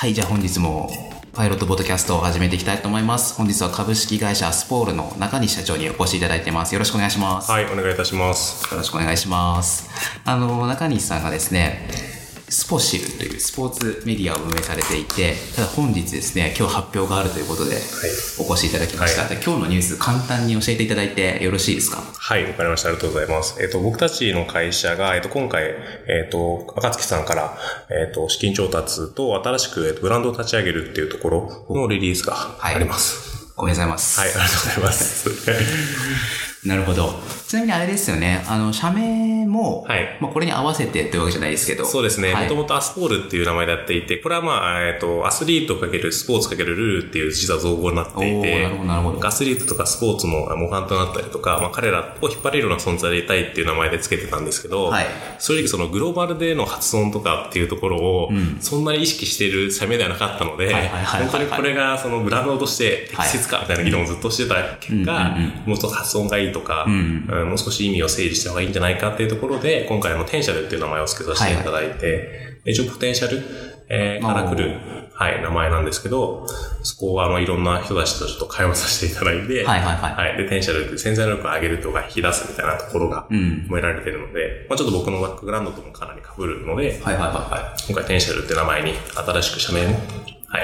はい、じゃあ本日もパイロットボードキャストを始めていきたいと思います。本日は株式会社スポールの中西社長にお越しいただいてます。よろしくお願いします。はい、お願いいたします。よろしくお願いします。あの、中西さんがですね、スポシルというスポーツメディアを運営されていて、ただ本日ですね、今日発表があるということで、お越しいただきました。はで今日のニュース簡単に教えていただいてよろしいですか？はい、わかりました。ありがとうございます。えっ、と、僕たちの会社が、えっ、と、今回、えっ、と、赤月さんから、えっ、と、資金調達と新しく、えっとブランドを立ち上げるっていうところのリリースがはいあります。おめでとうございます。はい、ありがとうございます。なるほど。ちなみにあれですよね、あの、社名も、はい。まあこれに合わせてというわけじゃないですけど。そうですね。はい。もともとアスポールっていう名前でやっていて、これはまあ、えっ、と、アスリートかけるスポーツかけるルールっていう実は造語になっていて、なるほどなるほど。アスリートとかスポーツの模範となったりとか、まあ彼らを引っ張れるような存在でいたいっていう名前で付けてたんですけど、はい。正直そのグローバルでの発音とかっていうところを、そんなに意識している社名ではなかったので、はいはいはいはい。本当にこれがそのブランドとして適切かみたいな議論をずっとしてた結果、うんうんもうちょっと発音がいいとか、ん。うんもう少し意味を整理した方がいいんじゃないかっていうところで、今回あのテンシャルっていう名前を付けさせていただいて、一応ポテンシャル、えーから来る、はい、名前なんですけど、そこはあのいろんな人たちとちょっと会話させていただいて、はいはいはい。で、テンシャルって潜在能力を上げるとか引き出すみたいなところがうん。込められているので、まあちょっと僕のバックグラウンドともかなり被るので、はいはいはい。はい。今回テンシャルって名前に新しく社名も、はい、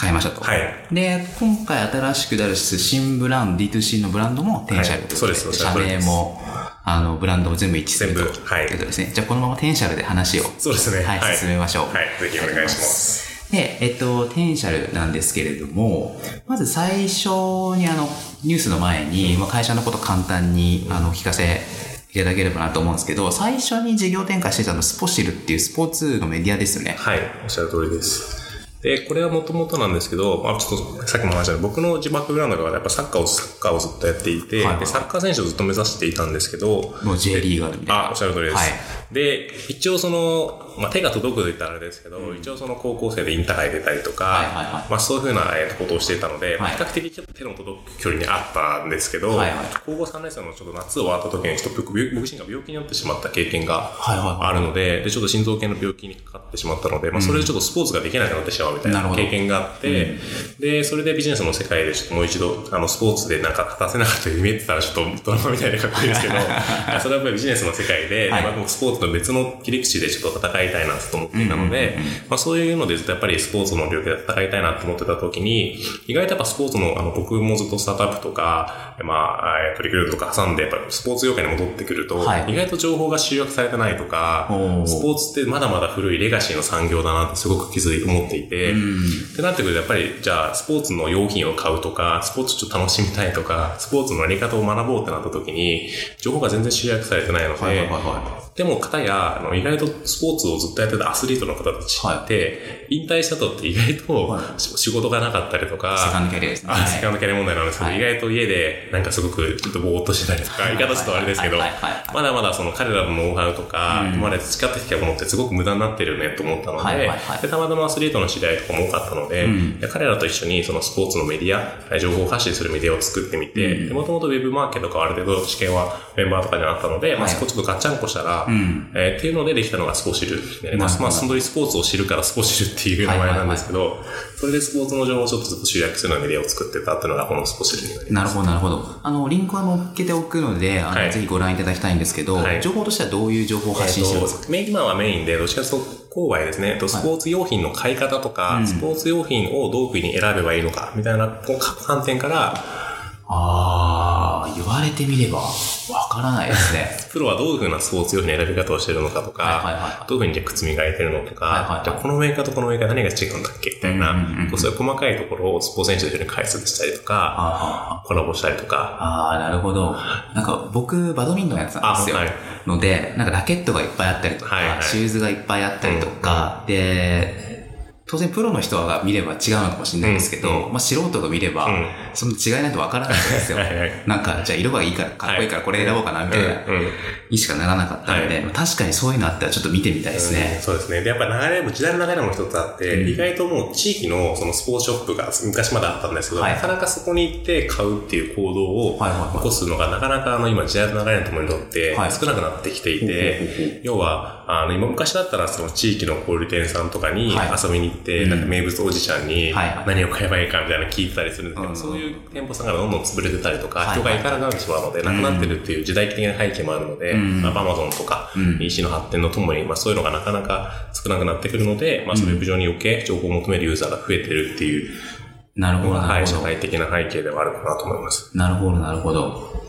変えましたと。はいで、今回新しく出す新ブランド、D2C のブランドもテンシャルはいそうです社名も、あの、ブランドも全部一致すると。はいということですね。じゃあこのままテンシャルで話を、そうですね。はい、進めましょう。はい、ぜひお願いします。で、えっと、テンシャルなんですけれども、まず最初にあの、ニュースの前に、まあ、会社のこと簡単にあの、お聞かせいただければなと思うんですけど、最初に事業展開してたのスポシルっていうスポーツのメディアですよね。はい、おっしゃる通りです。で、これはもともとなんですけど、まあ、ちょっとさっきも話したように僕のバックグラウンドがやっぱサッカーを、サッカーをずっとやっていて、はいはいでサッカー選手をずっと目指していたんですけど、もう J リーガーみたいな。あ、おっしゃる通りです。はいで、一応その、まあ、手が届くと言ったらあれですけど、一応その高校生でインターハイ出たりとか、はいはいはい。まあそういうふうなえーことをしていたので、まあはい比較的ちょっと手の届く距離にあったんですけど、はいはい。高校3年生のちょっと夏終わった時にちょっと僕僕自身が病気になってしまった経験がはいはい。はいあるので、で、ちょっと心臓系の病気にかかってしまったので、まあそれでちょっとスポーツができなくなってしまうみたいな経験があって、で、それでビジネスの世界でちょっともう一度、あの、スポーツでなんか立たせなかった夢って言ったらちょっとドラマみたいでかっこいいですけど、それはやっぱりビジネスの世界で、はい。まあ僕スポーツと別の切り口でちょっと戦いたいなと思っていたので、まあそういうのでずっとやっぱりスポーツの領域で戦いたいなと思ってた時に、意外とやっぱスポーツの、あの、僕もずっとスタートアップとか、まあ、えートリクルートとか挟んで、やっぱりスポーツ業界に戻ってくると、はい。意外と情報が集約されてないとかスポーツってまだまだ古いレガシーの産業だなってすごく気づい思っていて、ってなってくるとやっぱりじゃあスポーツの用品を買うとか、スポーツちょっと楽しみたいとか、スポーツのやり方を学ぼうってなった時に、情報が全然集約されてないので、はいはいはいはでも、方や、あの、意外とスポーツをずっとやってたアスリートの方たちって、引退した後って意外と仕事がなかったりとか、セカンドキャリアですね。あ、セカンドキャリア問題なんですけど、はい。意外と家で、なんかすごくちょっとぼーっとしてたりとか、言い方ちょっとあれですけどまだまだその彼らのノウハウとか、今まで培ってきたものってすごく無駄になってるよねと思ったのででたまたまアスリートの知り合いとかも多かったので、で彼らと一緒にそのスポーツのメディア、情報発信するメディアを作ってみて、もともとウェブマーケとかある程度知見はメンバーとかにあったので、まあはい。そこちょっとガッチャンコしたら、ん。えーっていうのでできたのがスポシルになります。なるほど。まあ、そのスポーツを知るからスポシルっていう名前なんですけど、それでスポーツの情報をちょっと集約するようなメディアを作ってたっていうのがこのスポシルになります。なるほど、なるほど。あの、リンクは載っけておくので、あの、はいぜひご覧いただきたいんですけど、はい。情報としてはどういう情報を発信してますか、えーとメイン今はメインで、どっちかというと、郊外ですね、えっとスポーツ用品の買い方とか、スポーツ用品をどういうふうに選べばいいのか、みたいなこう各観点から、ああ、言われてみれば、わからないですね。プロはどういうふうなスポーツ用品の選び方をしてるのかとか、はいはいはいどういうふうにじゃあ靴磨いてるのとか、はいはいはい。じゃあこのメーカーとこのメーカー何が違うんだっけみたいな、うんうんうんうん。こうそういう細かいところをスポーツ選手と一緒に解説したりとか、あコラボしたりとか、あ、なるほど。なんか僕、バドミントンやってたんですよ。あはい。ので、なんかラケットがいっぱいあったりとか、はいはい。シューズがいっぱいあったりとか、で、当然プロの人が見れば違うのかもしれないですけど、うん。まあ素人が見れば、うん。その違いないとわからないんですよ。なんか、じゃあ色がいいから、かっこいいからこれ選ぼうかな、みたいな、にしかならなかったので、確かにそういうのあったらちょっと見てみたいですうん。ね。そうですね。で、やっぱ流れも、時代の流れも一つあって、意外ともう地域のそのスポーツショップが昔まであったんですけど、はい。なかなかそこに行って買うっていう行動を起こすのがなかなかあの今時代の流れのともにとってはい。少なくなってきていて、要は、あの、今昔だったらその地域の小売店さんとかにはい。遊びに行って、うん。なんか名物おじちゃんに何を買えばいいかみたいなの聞いてたりするんですけど、うん。そういう店舗さんがどんどん潰れてたりとか、はい。人が行かなくなってしまうので、なくなってるっていう時代的な背景もあるので、アマゾンとかうん、EC の発展のともに、まあ、そういうのがなかなか少なくなってくるので、まあ、そのウェブ上に余計情報を求めるユーザーが増えてるっていうなるほど、はい、社。会的な背景ではあるかなと思います。なるほど、なるほど。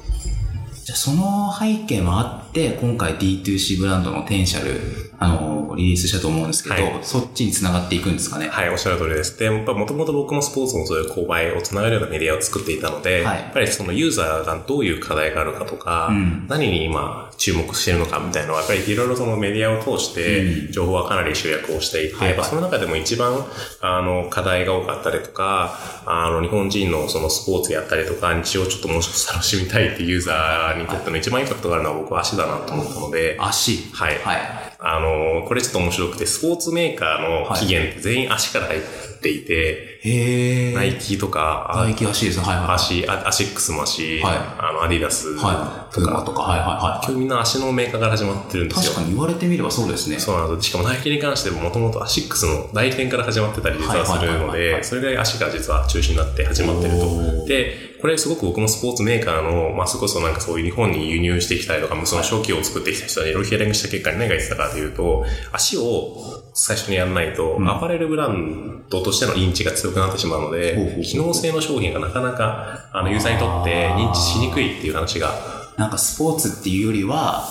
じゃ、その背景もあって、今回 D2C ブランドのテンシャル、あの、リリースしたと思うんですけど、はいそっちに繋がっていくんですかね？はい、おっしゃる通りです。で、やっぱもともと僕もスポーツもそういう購買をつながるようなメディアを作っていたので、はいやっぱりそのユーザーがどういう課題があるかとか、うん何に今注目しているのかみたいなのは、やっぱりいろいろそのメディアを通して、情報はかなり集約をしていて、はいはいまあその中でも一番、あの、課題が多かったりとか、あの、日本人のそのスポーツやったりとか、日をちょっともうちょっと楽しみたいっていうユーザーにとっての一番インパクトがあるのは僕は足だなと思ったので、足。はいはい。あの、これちょっと面白くて、スポーツメーカーの起源って全員足から入っていて、へー。ナイキとか、ナイキ足ですね。はいはい。足、アアシックスも足、はいあの、アディダスはい。とか、プーマとか。はいはいはい。今日みんな足のメーカーから始まってるんですよ。確かに言われてみればそうですね。そうなんですよ。しかもナイキに関してももともとアシックスの代理店から始まってたり実はするのはいはいはいはいはいで、それぐらい足が実は中心になって始まってるおと。ーで、これすごく僕もスポーツメーカーの、まあ、それこそなんかそういう日本に輸入してきたりとか、その初期を作ってきた人にいろいろヒアリングした結果に何が言ってたかというと、足を最初にやらないと、んアパレルブランドとしての認知が強くなってしまうのほうほうでほう、機能性の商品がなかなか、あの、ユーザーにとって認知しにくいっていう話が。なんかスポーツっていうよりは、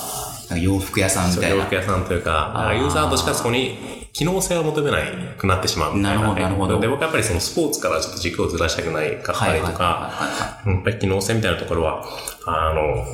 洋服屋さんみたいな。洋服。屋さんというか、ユーザーとしかそこに機能性を求めないくなってしまう。みたいな。なるほどなるほど。で、僕はやっぱりそのスポーツからちょっと軸をずらしたくないかったはいはいはいりとか、やっぱり機能性みたいなところは、あの、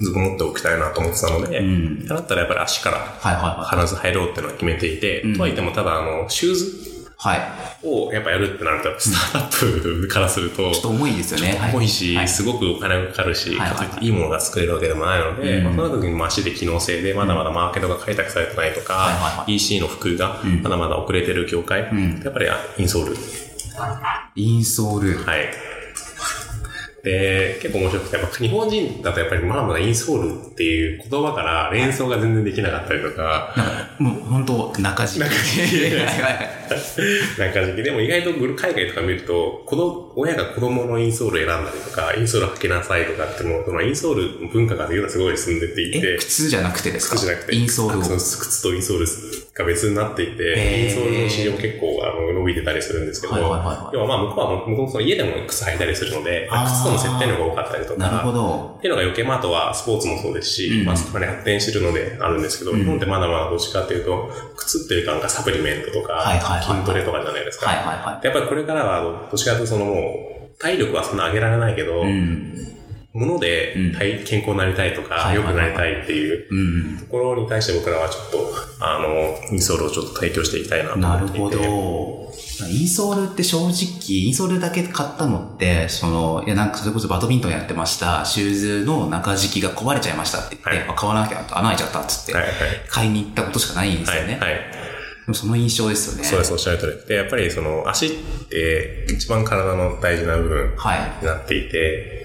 ずっと持っておきたいなと思ってたので、うん。だったらやっぱり足から。必ず入ろうっていうのは決めていて、ん。とはいってもただあの、シューズはい。をやっぱやるってなると、スタートアップからすると、ちょっと重いですよね。は重いし、はい。すごくお金がかかるし、はい。かといっていいものが作れるわけでもないので、うん。まあ、その時にも足で機能性でまだまだマーケットが開拓されてないとか、EC の普及がん。まだまだ遅れてる業界、ん。やっぱりあインソール。インソール。はい。で、結構面白くて、やっぱ日本人だとやっぱりまだまだインソールっていう言葉から連想が全然できなかったりとか、もう本当中敷き。中敷き。はいはい。はいなんか時期でも意外と海外とか見ると、子供、親が子供のインソール選んだりとか、インソール履けなさいとかってもう、そのインソールの文化がすごい進んでていえ、て、靴じゃなくてですか？靴じゃなくて、インソールを。靴とインソールが別になっていて、インソールの市場結構あの伸びてたりするんですけど、はいはいはいはい要はまあ向こうは向こうその家でも靴履いたりするので、靴との接点量が多かったりとか、なるほどっ。ていうのが余計、まあ、あとはスポーツもそうですし、うんまあ、そこまで発展してるのであるんですけど、日本ってまだまだどっちかっていうと、靴っていうかなんかサプリメントとか、はいはいはい筋トレとかじゃないですか。はいはいはでやっぱりこれからは、どっちかというとそのもう、体力はそんな上げられないけど、い。うん。物でうん体健康になりたいとか、はい良くなりたいっていううん。ところに対して僕らはちょっと、あの、インソールをちょっと提供していきたいなと思なるっていて。ほど。インソールって正直、インソールだけ買ったのって、その、いやなんかそれこそバドミントンやってました、シューズの中敷きが壊れちゃいましたって言って、はいあ買わなきゃと穴開いちゃったっつって、はいはい。買いに行ったことしかないんですはい、よね。はい。でもその印象ですよね。そうです、おっしゃる通り。で、やっぱりその足って一番体の大事な部分はい。になっていて、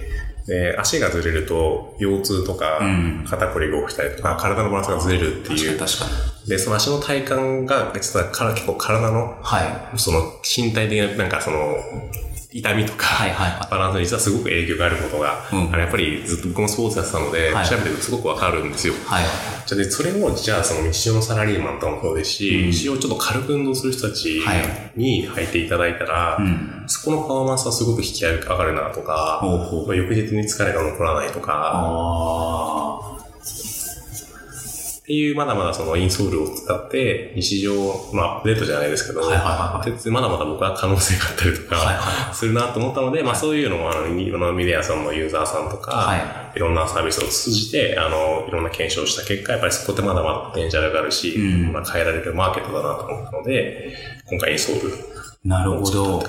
で、足がずれると、腰痛とかうん、肩こりが起きたりとか、体のバランスがずれるって確かいう。に確かに。で、その足の体幹が、実はから結構体の、はその身体的な、なんかその、痛みとか、はいはいはいバランスに実はすごく影響があることが、うんあのやっぱりずっと僕もスポーツやってたので、はい調べてるとすごくわかるんですよ。い。はい。じゃあで、それを、じゃあ、その日常のサラリーマンとかもそうですし、うん日常ちょっと軽く運動する人たちはいに履いていただいたら、うん。そこのパフォーマンスはすごく引き上がるなとか、ほう翌日に疲れが残らないとか、あっていう、まだまだそのインソールを使って、日常、まあ、アップデートじゃないですけど、はいはいはいはい。でまだまだ僕は可能性があったりとか、はいはするなと思ったので、まあそういうのも、あの、いろんなメディアさんのユーザーさんとか、、はい。ろんなサービスを通じて、あの、いろんな検証をした結果、やっぱりそこってまだまだポテンシャルがあるし、うん。まあ変えられるマーケットだなと思ったので、今回インソールなるほど。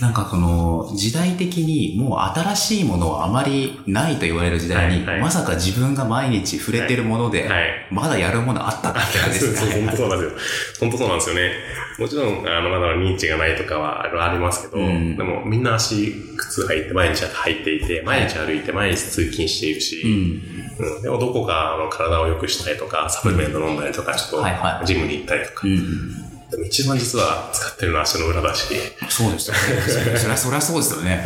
なんかこの時代的にもう新しいものはあまりないと言われる時代に、はいはいまさか自分が毎日触れてるもので、はいまだやるものあったって感じです そうそう、本当かね。そうなんですよ。本当そうなんですよね。もちろん、あの、まだ認知がないとかはありますけど、うんでもみんな足、靴履いて、毎日履いていて、毎日歩いて、毎日通勤しているし、うん。うん、でもどこかあの体を良くしたりとか、サプリメント飲んだりとか、ちょっとジムに行ったりとか。うん。でも一番実は使ってるのは足の裏だし、そうですよね。そりゃ、そりゃそうですよね。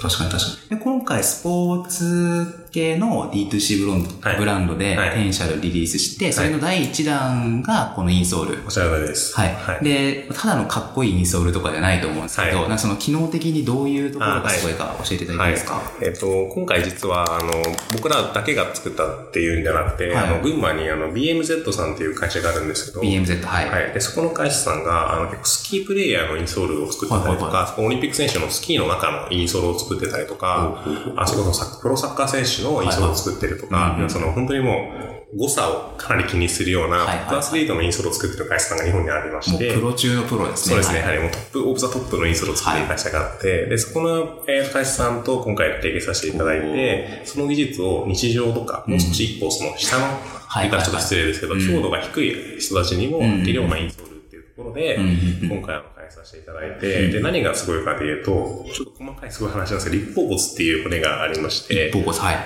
確かに確かに。で今回スポーツ系の D2C ブロンはいブランドではいテンシャルリリースして、それの第1弾がこのインソール。おっしゃる通りです。はい。はい。で、ただのかっこいいインソールとかじゃないと思うんですけど、はいなその機能的にどういうところがすごいか教えていただいていすか、。えっ、と、今回実は、あの、僕らだけが作ったっていうんじゃなくて、はいあの、群馬にあの、BMZ さんっていう会社があるんですけど、BMZ、はい。はい。で、そこの会社さんが、あの、結構スキープレイヤーのインソールを作ってたりとか、はいそこオリンピック選手のスキーの中のインソールを作ってたりとか、あそこのサプロサッカー選手のインソールを作ってるとか、はいその本当にもう、誤差をかなり気にするような、はいはいトップアスリートのインソールを作ってる会社さんが日本にありまして、プロ中のプロですね。そうですね。はいはい。もう top, of the top のインソールを作ってる会社があって、で、そこの、えー会社さんと今回提携させていただいて、その技術を日常とか、もう少し一歩その下の、はい言ったらちょっと失礼ですけど、うん。強度が低い人たちにもできるようなインソールっていうところで、今回あの開発させていただいて、で、何がすごいかというと、ちょっと細かいすごい話なんですけど、立方骨っていう骨がありまして、ボコス、はい。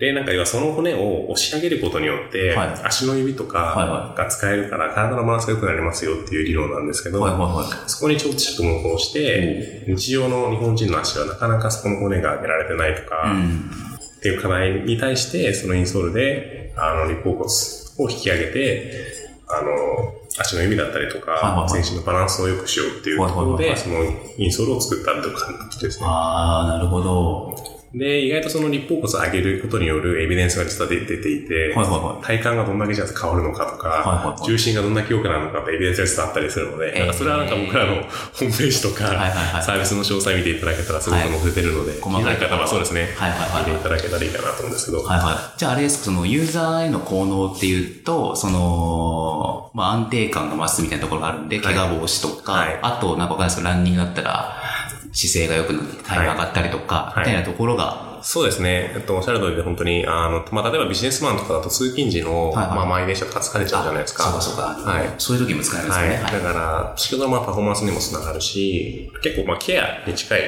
で、なんか要はその骨を押し上げることによって、はい足の指とかが使えるから体のバランスが良くなりますよっていう理論なんですけど、はいはいはい。そこに超着目をして、日常の日本人の足はなかなかそこの骨が上げられてないとか、うん。っていう課題に対して、そのインソールで、あの、立方骨を引き上げて、あの、足の指だったりとか、はいはいはい全身のバランスを良くしようっていうところで、はいはいはいそのインソールを作ったっていう感じですね。あー、なるほど。で、意外とその立方骨を上げることによるエビデンスが実は出ていて、はいはいはい。体幹がどんだけじゃあ変わるのかとか、はいはいはい。重心がどんだけ良くなるのかってエビデンスが実はあったりするので、えー。なんかそれはなんか僕らの ホームページとか、はいはいはい。サービスの詳細見ていただけたらすごく載せてるので、細かい気になる方はそうですね、はいはいはい。見ていただけたらいいかなと思うんですけど、はいはい。じゃああれですか、そのユーザーへの効能っていうと、その、まあ安定感が増すみたいなところがあるんで、はい。怪我防止とか、はい。あとなんかわかんないですけど、ランニングだったら、姿勢が良くなって、体温上がったりとか、はいみたいなところが、そうですね。えっと、おっしゃる通りで本当に、あの、まあ、例えばビジネスマンとかだと通勤時の、はいはいまあ、満員電車とか疲れちゃうじゃないですか。そうかそうか。はいそういう時も使えますよね。はい。だから、先ほどのまあパフォーマンスにもつながるし、結構まあケアに近い、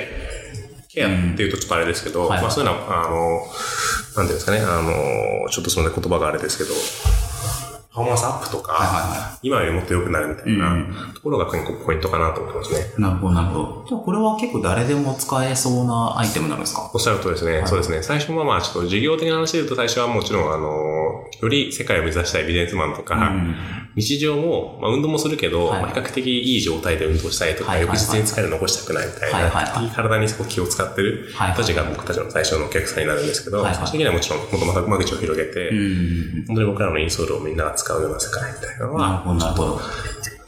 ケアっていうとちょっとあれですけど、はいまあそういうのは、あの、なんていうんですかね、あの、ちょっとその言葉があれですけど、パフォーマンスアップとか、はいはいは今よりもっと良くなるみたいなうんところが結構ポイントかなと思ってますね。なるほど、なるほど。じゃあこれは結構誰でも使えそうなアイテムなんですか？おっしゃるとですね、そうですね。最初はまあちょっと事業的な話で言うと最初はもちろんあの、より世界を目指したいビジネスマンとか、うん日常も、まあ、運動もするけど、はいまあ、比較的いい状態で運動したいとか、翌日に疲れを残したくないみたいな、はいはいはい体に気を使ってる人たちが僕たちの最初のお客さんになるんですけど、最終的にはもちろん、もっとまた間口を広げて、うん。本当に僕らのインソールをみんなが使うような世界みたいなのは、なるほど。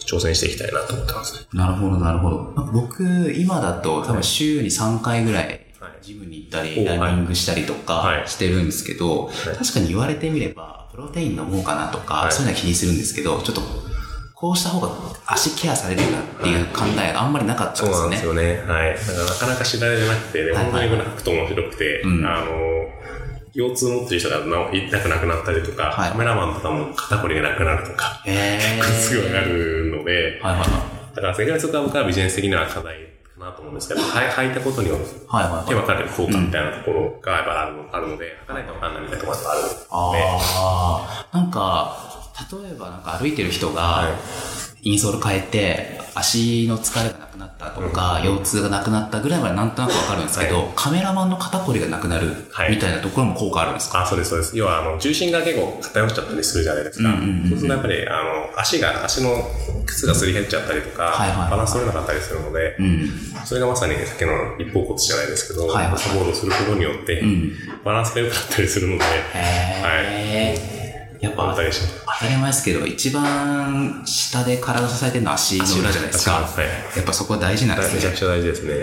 挑戦していきたいなと思ってますね。なるほど、なるほど。僕、今だと多分週に3回ぐらいジムに行ったおり、ランニングしたりとはいかしてるんですけど、確かに言われてみれば、プロテイン飲もうかなとか、はいそういうのは気にするんですけど、ちょっと、こうした方が足ケアされるよなっていう考えがあんまりなかったんそうですよね。なんですよね。はい。だからなかなか知られてなくて、ではいはい本当にグラフと面白くて、うんあの、腰痛持ってる人が痛くなくなったりとか、はいカメラマンとかも肩こりがなくなるとか、へー。すごいあるので、はいはいはい。だから世界そこは僕はビジネス的には課題かなと思うんですけど、はい履いたことによってはいはいはい。分かる効果みたいなところがやっぱあるのあるので、履かないと分かんないみたいなところがあるので、ああ、なんか、例えばなんか歩いてる人がはい、インソール変えて、足の疲れがなったとか、腰痛がなくなったぐらいまでなんとなくわかるんですけど、はカメラマンの肩こりがなくなるはい。みたいなところも効果あるんですか、あ、そうです、そうです。要は、あの、重心が結構偏っちゃったりするじゃないですか。うんうんうんうん。そうするとやっぱり、あの、足が、足の靴がすり減っちゃったりとか、はいはいはいバランス取れなかったりするので、うん。それがまさにさっきの立方骨じゃないですけど、はいはいサポートすることによって、ん。バランスが良くなったりするので、へー。やっぱ当たり前ですけど、一番下で体を支えてるのは足の裏じゃないですか。やっぱそこは大事なんですね。めちゃくちゃ大事ですね。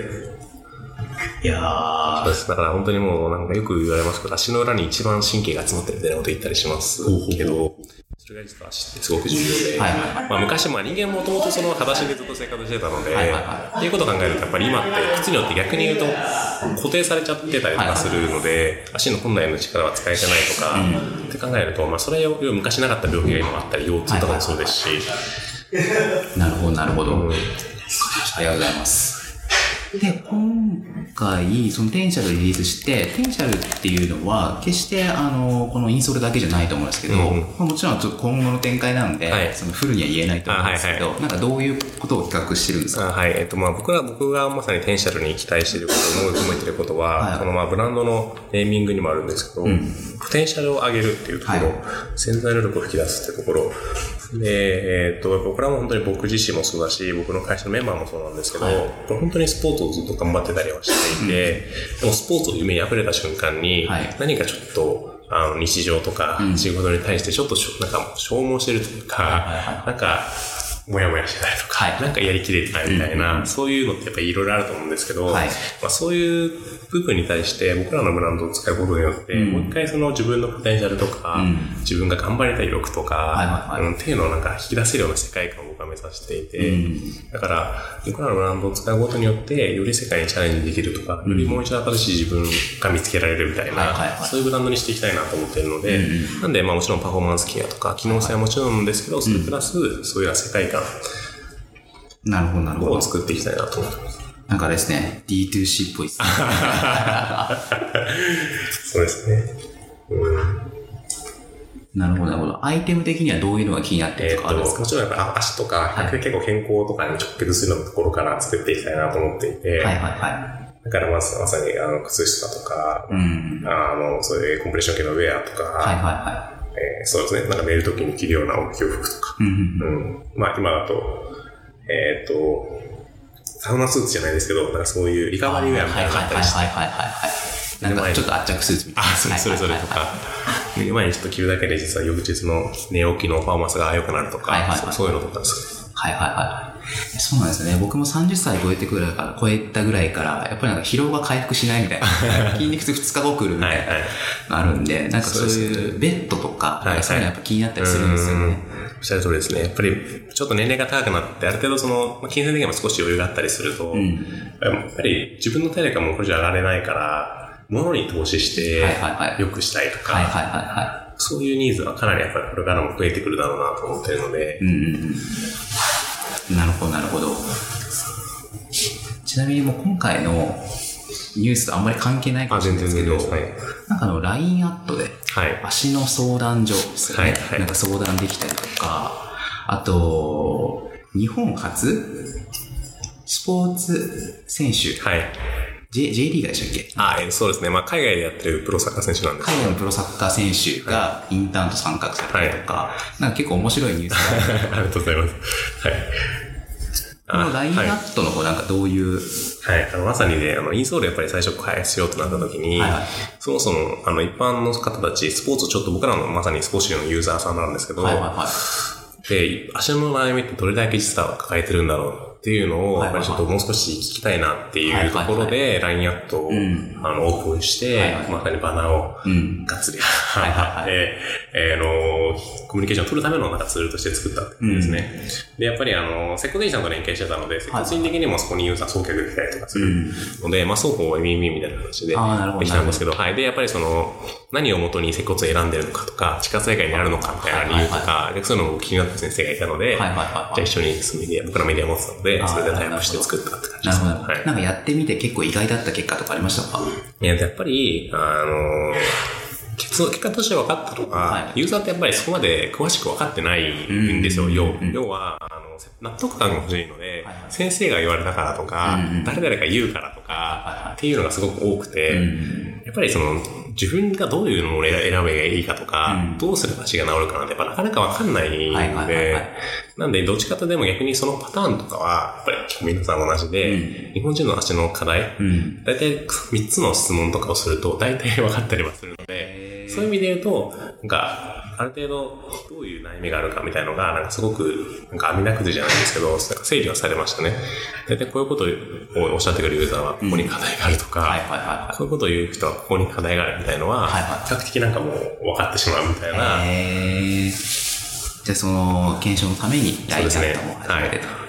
いやーそうです。だから本当にもうなんかよく言われますけど、足の裏に一番神経が集まってるみたいなこと言ったりしますけど、そそれが実は足ってすごく重要で、はいはい。まあ、昔、まあ、人間もともとその裸足でずっと生活してたので、はいはいはい。っていうことを考えると、やっぱり今って靴によって逆に言うと固定されちゃってたりとかするので、足の本来の力は使えてないとか、って考えると、まあ、それを昔なかった病気が今あったり、腰痛とかもそうですし、なるほど、なるほど。うん。ありがとうございます。で、今回、そのテンシャルリリースして、テンシャルっていうのは、決して、あの、このインソールだけじゃないと思うんですけど、うんうん。まあ、もちろんちょっと今後の展開なので、はい。そのフルには言えないと思うんですけど、なんかどういうことを企画してるんですか？あはい。えっと、まあ、僕ら、僕がまさにテンシャルに期待していること、思い込めていることは、はい。そのまあ、ブランドのネーミングにもあるんですけど、ポテンシャルを上げるっていうところ、はい。潜在能力を引き出すっていうところ、で、えっと、僕らも本当に僕自身もそうだし、僕の会社のメンバーもそうなんですけど、これ本当にスポーツをずっと頑張ってたりはしていて、でもスポーツを夢に溢れた瞬間に、はい。何かちょっと、あの、日常とかうん。仕事に対してちょっとしょ、なんか消耗してるというか、なんか、もやもやしてたりとか、はい。なんかやりきれてないみたいな、そういうのってやっぱりいろいろあると思うんですけど、はい。まあ、そういう部分に対して僕らのブランドを使うことによって、うん。もう一回その自分のポテンシャルとか、うん。自分が頑張りたい欲とか、はいはいはい。うんっていうのをなんか引き出せるような世界観を僕は目指していて、うんだから僕らのブランドを使うことによって、より世界にチャレンジできるとか、よりもう一度新しい自分が見つけられるみたいな、そういうブランドにしていきたいなと思っているので、うんなんでまあもちろんパフォーマンスケアとか、機能性はもちろんですけど、それプラス、そういう世界観なるほど、なるほどを。作っていきたいなと思ってます。なんかですね、D2C っぽいですね。そうですね。うんなるほど、なるほど。アイテム的にはどういうのが気になってると、とかあるんですか？もちろんやっぱ足とか、結構健康とかに直結するようなところから作っていきたいなと思っていて、はいはいはだからまさまさにあの靴下とかい。う、ん。あの、そういうコンプレッション系のウェアとか、はいはいはえーそうですね、なんか寝るときに着るようなお洋服とか、い。うんうんうん。まあ今だと、えっ、と、サウナスーツじゃないですけど、なんかそういうリカバリーウェアみたいなのがあったりして、はいはいはいはいはい。なんかちょっと圧着スーツみたいな。あ、それそれそれとか、寝る前にちょっと着るだけで実は翌日の寝起きのパフォーマンスが良くなるとか、はいはいはいそういうのとかです。はいはいはい。そうなんですよね。僕も30歳超えてくらいから、超えたぐらいから、やっぱりなんか疲労が回復しないみたいな。筋肉痛2日後来るみたいなはいはい。のあるんで、なんかそういうベッドとか、いはいそういうのやっぱ気になったりするんですよね。おっしゃる通りですね。やっぱり、ちょっと年齢が高くなって、ある程度その、まあ金銭的にも少し余裕があったりすると、んやっぱり自分の体力がもうこれじゃ上がれないから、物に投資して良くしたいとか、そういうニーズはかなりやっぱりこれからも増えてくるだろうなと思ってるのでい。う、んうんうん。なるほどなるほど。ちなみにもう今回のニュースとあんまり関係ないかあ、もしれないですけど。はい。なんかあの LINE アットで、はい。足の相談所ですよね。はいはいなんか相談できたりとか、あと、日本初スポーツ選手、はい。J, J リーガーでしたっけ？あ、えーそうですね。まあ、海外でやってるプロサッカー選手なんです海外のプロサッカー選手がインターンと参画されたりとか、なんか結構面白いニュースが ありがとうございます。はい。この LINE アはいットのこうなんかどういう、はい。あの、まさにね、あの、インソールやっぱり最初開発しようとなった時に、はいはいそもそも、あの、一般の方たち、スポーツちょっと僕らのまさにスポーツのユーザーさんなんですけど、はいはいはい。で、足の悩みってどれだけ実は抱えてるんだろうっていうのを、やっぱりちょっともう少し聞きたいなっていうところで、LINE アットを、ん。あの、オープンして、まさにバナーを、うん。がっつり、いはいはい貼って、えの、コミュニケーションを取るためのなんかツールとして作ったってですね。で、やっぱりあの、セコデイさんと連携してたので、セコ人的にもそこにユーザー送客できたりとかするので、まあ、双方ウィンウィンみたいな話でできたんですけど、はい。で、やっぱりその、何をもとに接骨を選んでるのかとか、地下水害にあるのかみたいな理由とか、でそういうのも気になった先生がいたので、じゃあ一緒にそのメディア、僕らメディア持ってたのであ、ーそれでタイアップして作ったって感じです。なるほど。はいなんかやってみて結構意外だった結果とかありましたか？いや、やっぱり、あの結結果として分かったのは、はいユーザーってやっぱりそこまで詳しく分かってないんですよ。うん要うん要は、あの、納得感が欲しいので、はいはい先生が言われたからとか、うんうん誰々が言うからとか、はいはいっていうのがすごく多くて、うん。やっぱりその、自分がどういうのを選べばいいかとか、うん。どうすれば足が治るかなんて、やっぱなかなかわかんないんで、はいはいはいはい。なんで、どっちかとでも逆にそのパターンとかは、やっぱり皆さん同じで、うん。日本人の足の課題、うん。大体3つの質問とかをすると、大体分かったりはするので、そういう意味で言うと、なんか、ある程度、どういう悩みがあるかみたいのが、なんかすごく、なんか網だくじじゃないですけど、なんか整理はされましたね。大体こういうことをおっしゃってくるユーザーは、ここに課題があるとか。こういうことを言う人はここに課題があるみたいのは、比較的なんかもう分かってしまうみたいな、じゃあその検証のためにラインナットも始めてと。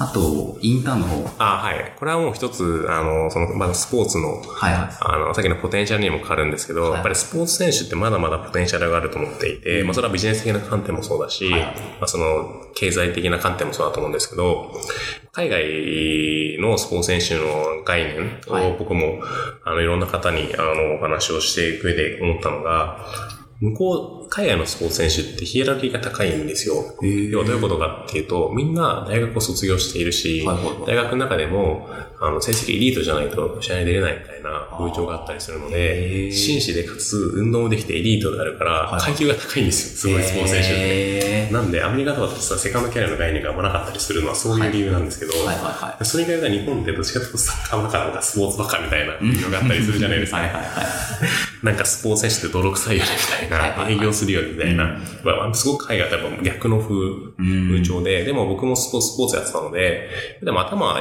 あと、インターンの方。あはい。これはもう一つ、あの、その、まずスポーツの、はいはい。あの、さっきのポテンシャルにも変わるんですけど、はいやっぱりスポーツ選手ってまだまだポテンシャルがあると思っていて、まあそれはビジネス的な観点もそうだし、はいまあその、経済的な観点もそうだと思うんですけど、海外のスポーツ選手の概念はいを僕も、あの、いろんな方に、あの、お話をしていく上で思ったのが、向こう、海外のスポーツ選手ってヒエラルキーが高いんですよ。ー要はどういうことかっていうと、みんな大学を卒業しているし、はいはいはい大学の中でも、あの、成績エリートじゃないと試合に出れないみたいな風潮があったりするのへで、ー紳士でかつ運動もできてエリートであるから、い階級が高いんですよ。すごいスポーツ選手って。へなんで、アメリカとかってさ、セカンドキャリアの概念があんまなかったりするのはそういう理由なんですけど、ーはいはいはい。それ以外が日本ってどっちかというとサッカーバカとかスポーツバカみたいなのがあったりするじゃないですか。はいはいはい。なんかスポーツ選手って泥臭いよねみたいな、はいはいはい営業するよねみたいな、まあ、すごく海外とやっぱ逆の風、風潮で、でも僕もスポーツ、スポーツやってたので、でも頭、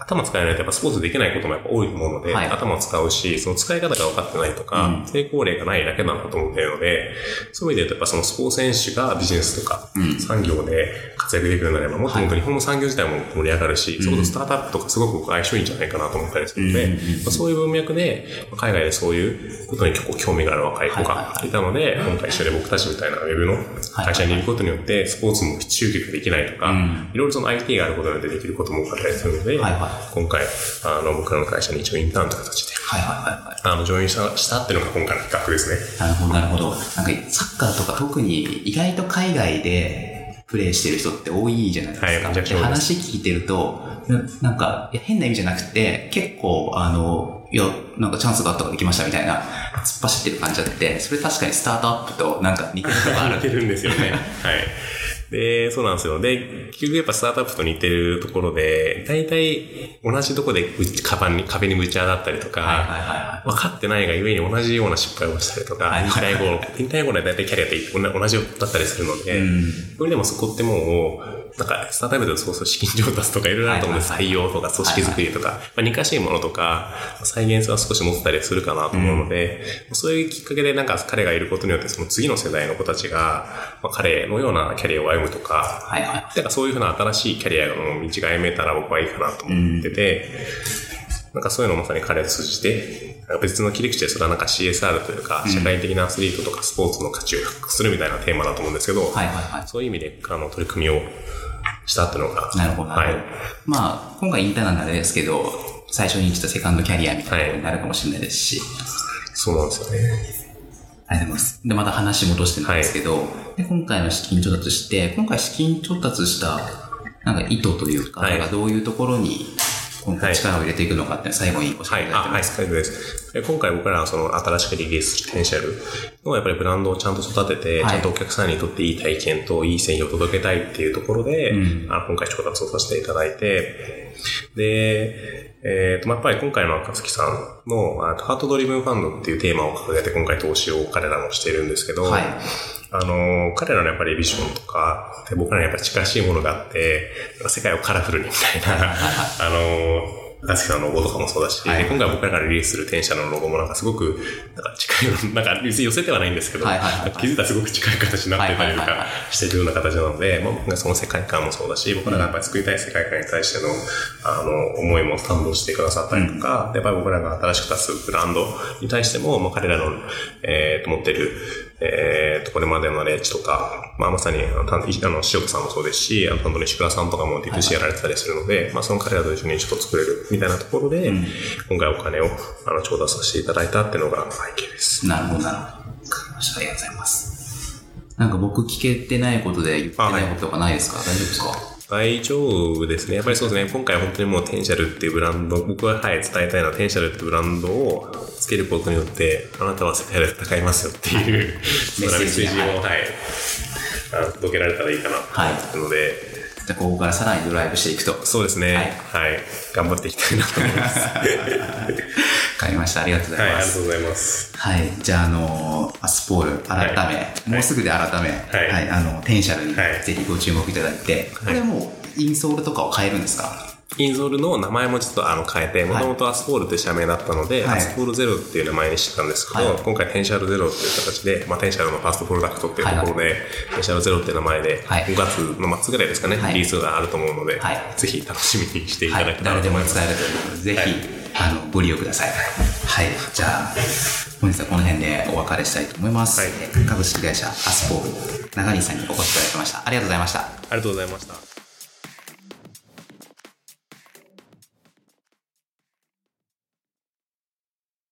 頭使えないとやっぱスポーツできないこともやっぱ多いと思うので、はい。頭を使うし、その使い方が分かってないとか、うん。成功例がないだけなんだと思っているので、そういう意味で言うとやっぱそのスポーツ選手がビジネスとか、うん。産業で活躍できるようになれば、もっと日本の産業自体も盛り上がるし、それこそスタートアップとかすごく僕相性いいんじゃないかなと思ったりするので、うんまあそういう文脈で、まあ海外でそういうことに結構興味がある若い子がいたので、今回一緒で僕たちみたいなウェブの会社にいることによって、スポーツも集客できないとか、うんいろいろその IT があることによってできることも多かったりするので、はいは今回、あの、僕らの会社に一応インターンという形で、はいはいはいはい。あの、ジョインしたしたっていうのが今回の企画ですね。なるほど、なるほど。なんか、サッカーとか特に意外と海外でプレイしてる人って多いじゃないですか。はい話聞いてると、ななんか、変な意味じゃなくて、結構、あの、いや、なんかチャンスがあったからできましたみたいな、突っ走ってる感じあって、それ確かにスタートアップとなんか似てるのがある 似てるんですよね。はい。で、そうなんですよ。で、結局やっぱスタートアップと似てるところで、大体同じとこでカバンに壁にぶち当たったりとか、はいはいは分かってないがゆえに同じような失敗をしたりとか、はい引退後、引退後で大体キャリアって同じだったりするので、うん。それでもそこってもう、なんか、スタートアップでそうそう資金調達とかいろいろあると思うんです。はいはい採用とか組織づくりとか、まあ、似かしいものとか、再現性は少し持ってたりするかなと思うので、そういうきっかけでなんか彼がいることによって、その次の世代の子たちが、まあ、彼のようなキャリアを歩むとか、い。はいはい。なんかそういうふうな新しいキャリアの道が歩めたら僕はいいかなと思ってて、なんかそういうのをまさに彼を通じて、別の切り口でそれはなんか CSR というか、社会的なアスリートとかスポーツの価値を低くするみたいなテーマだと思うんですけど、はいはいはい。そういう意味であの取り組みをしたっていうのが、なるほど。はい。まあ、今回インターンなんですけど、最初に言ったセカンドキャリアみたいなことになるかもしれないですし、そうなんですよね。ありがとうございます。で、また話戻してなんですけど、で今回の資金調達して、今回資金調達した、なんか意図というか、はいどういうところに、今回力を入れていくのかって最後に教えていただいてはい、あ、はい、ます。大丈夫です。で今回僕らはその新しくリリースするテンシャルのやっぱりブランドをちゃんと育てて、はいちゃんとお客さんにとっていい体験といい製品を届けたいっていうところで、うんあの今回調達をさせていただいて、で、えっ、と、まあやっぱり今回の赤月さんの、あハートドリブンファンドっていうテーマを掲げて今回投資を彼らもしているんですけど、はい。あの、彼らのやっぱりビジョンとか、で僕らにやっぱり近しいものがあって、世界をカラフルにみたいな、あの、高槻さんのロゴとかもそうだし、はい。で今回僕らがリリースする天社のロゴもなんかすごく、なんか近い、なんか別に寄せてはないんですけど、はいはいはいはい。気づいたらすごく近い形になってたりとかしてるような形なので、まあ僕がその世界観もそうだし、僕らがやっぱり作りたい世界観に対しての、あの、思いも賛同してくださったりとか、でやっぱり僕らが新しく出すブランドに対しても、まあ彼らの、えーと、持ってる、えーと、これまでのナレッジとか、まあまさに、あの、あの塩田さんもそうですし、あの、担当の石倉さんとかも D2C やられてたりするので、まあその彼らと一緒にちょっと作れるみたいなところで、今回お金を、あの、調達させていただいたっていうのが背景です。なるほど、なるほど。ありがとうございます。なんか僕聞けてないことで言ってないこととかないですか、大丈夫ですか？大丈夫ですね。やっぱりそうですね。今回本当にもうテンシャルっていうブランド、僕ははい、伝えたいのはテンシャルっていうブランドをつけることによって、あなたは世界で戦いますよっていう、そんなメッセージを、はい届けられたらいいかなと思ってるので、じゃあここからさらにドライブしていくと。わそうですね。ははいい。頑張っていきたいなと思います。した。ありがとうございあます。りがとうございます。はい。じゃあ、あの、アスポール、改め、はいもうすぐで改め、はい、いあの、テンシャルにはいぜひご注目いただいて、これもう、インソールとかを変えるんですか？インソールの名前もちょっとあの変えて、もともとアスフォールって社名だったので、はいアスフォールゼロっていう名前にしてたんですけど、はい今回テンシャルゼロっていう形で、まあ、テンシャルの first product っていうところで、テンシャルゼロっていう名前で、はい5月の末ぐらいですかね、はいリリースがあると思うので、はいぜひ楽しみにしていたはいだけ。たら誰でもと思います。使えるということで、ぜひ、はいあの、ご利用ください。はい。じゃあ、本日はこの辺でお別れしたいと思います。はいえ株式会社アスポール、長西さんにお越しいただきました。ありがとうございました。ありがとうございました。